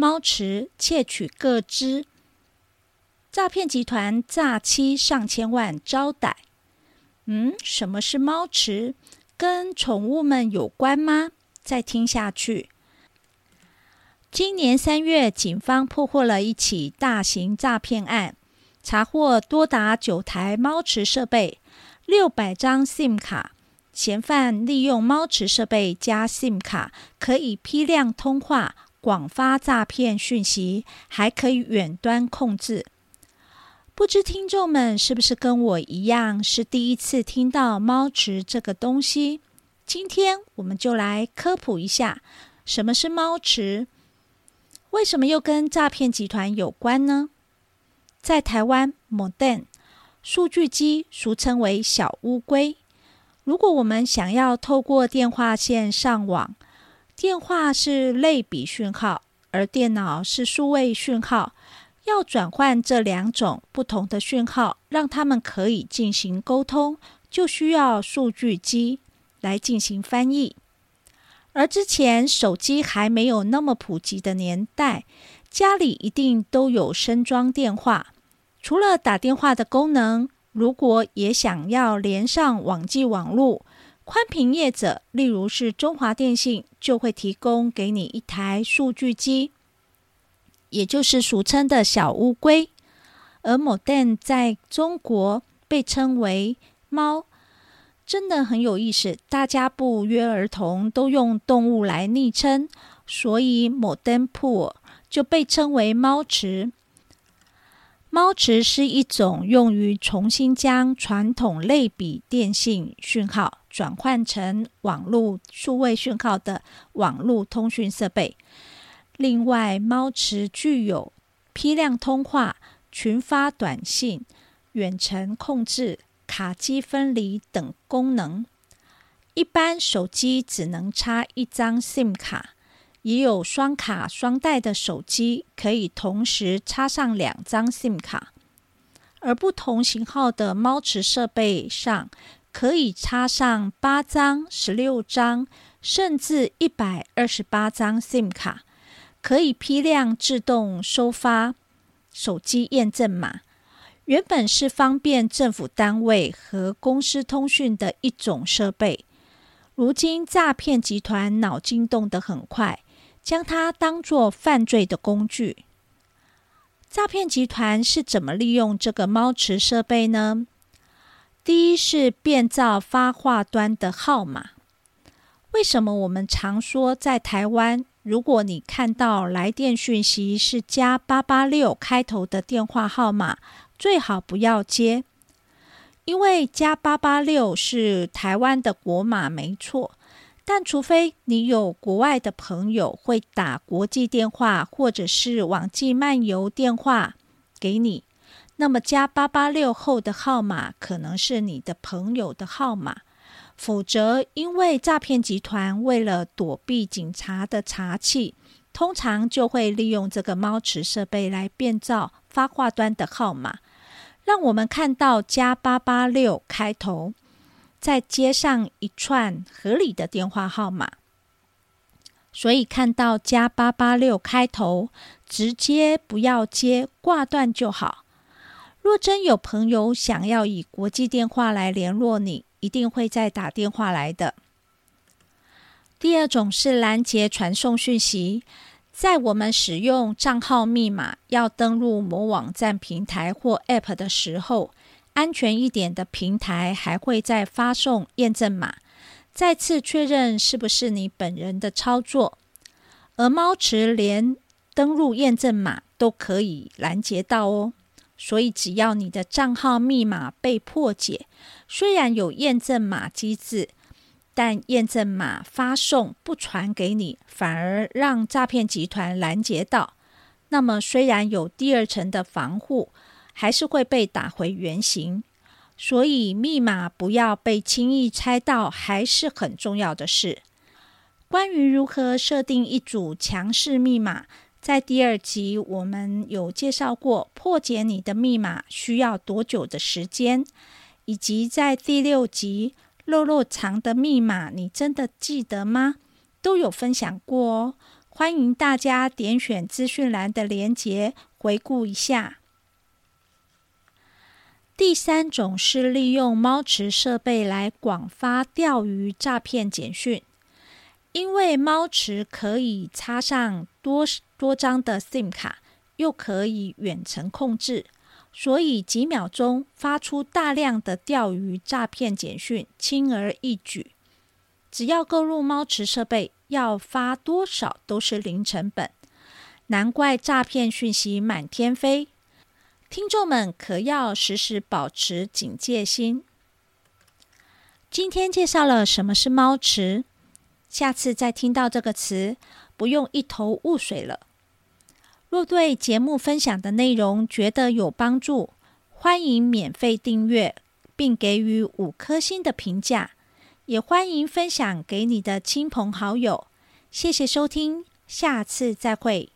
猫池窃取个资，诈骗集团诈欺上千万招逮。嗯，什么是猫池？跟宠物们有关吗？再听下去。今年三月，警方破获了一起大型诈骗案，查获多达九台猫池设备、六百张 SIM 卡。嫌犯利用猫池设备加 SIM 卡，可以批量通话、广发诈骗讯息，还可以远端控制。不知听众们是不是跟我一样，是第一次听到猫池这个东西？今天我们就来科普一下，什么是猫池？为什么又跟诈骗集团有关呢？在台湾，Modem 数据机俗称为小乌龟。如果我们想要透过电话线上网，电话是类比讯号，而电脑是数位讯号，要转换这两种不同的讯号，让他们可以进行沟通，就需要数据机来进行翻译。而之前手机还没有那么普及的年代，家里一定都有身装电话，除了打电话的功能。如果也想要连上网际网络，宽频业者，例如是中华电信，就会提供给你一台数据机，也就是俗称的小乌龟。而 Modem 在中国被称为猫，真的很有意思。大家不约而同都用动物来昵称，所以 Modem Pool 就被称为猫池。猫池是一种用于重新将传统类比电信讯号转换成网络数位讯号的网络通讯设备。另外，猫池具有批量通话、群发短信、远程控制、卡机分离等功能。一般手机只能插一张 SIM 卡。也有双卡双待的手机，可以同时插上两张 SIM 卡，而不同型号的猫池设备上可以插上八张、十六张，甚至一百二十八张 SIM 卡，可以批量自动收发手机验证码。原本是方便政府单位和公司通讯的一种设备，如今诈骗集团脑筋动得很快。将它当作犯罪的工具，诈骗集团是怎么利用这个猫池设备呢？第一是变造发话端的号码。为什么我们常说在台湾，如果你看到来电讯息是加八八六开头的电话号码，最好不要接，因为加八八六是台湾的国码，没错。但除非你有国外的朋友会打国际电话或者是网际漫游电话给你，那么加八八六后的号码可能是你的朋友的号码。否则，因为诈骗集团为了躲避警察的查缉，通常就会利用这个猫池设备来变造发话端的号码，让我们看到加八八六开头。再接上一串合理的电话号码，所以看到加八八六开头，直接不要接，挂断就好。若真有朋友想要以国际电话来联络你，一定会再打电话来的。第二种是拦截传送讯息，在我们使用账号密码要登录某网站平台或 App 的时候。安全一点的平台还会再发送验证码，再次确认是不是你本人的操作。而猫池连登录验证码都可以拦截到哦，所以只要你的账号密码被破解，虽然有验证码机制，但验证码发送不传给你，反而让诈骗集团拦截到。那么虽然有第二层的防护，还是会被打回原形。所以密码不要被轻易猜到，还是很重要的事。关于如何设定一组强势密码，在第二集我们有介绍过，破解你的密码需要多久的时间，以及在第六集肉肉藏的密码，你真的记得吗？都有分享过哦。欢迎大家点选资讯栏的链接回顾一下。第三种是利用猫池设备来广发钓鱼诈骗简讯，因为猫池可以插上多多张的 SIM 卡，又可以远程控制，所以几秒钟发出大量的钓鱼诈骗简讯，轻而易举。只要购入猫池设备，要发多少都是零成本，难怪诈骗讯息满天飞。听众们可要时时保持警戒心。今天介绍了什么是猫池，下次再听到这个词，不用一头雾水了。若对节目分享的内容觉得有帮助，欢迎免费订阅并给予五颗星的评价，也欢迎分享给你的亲朋好友。谢谢收听，下次再会。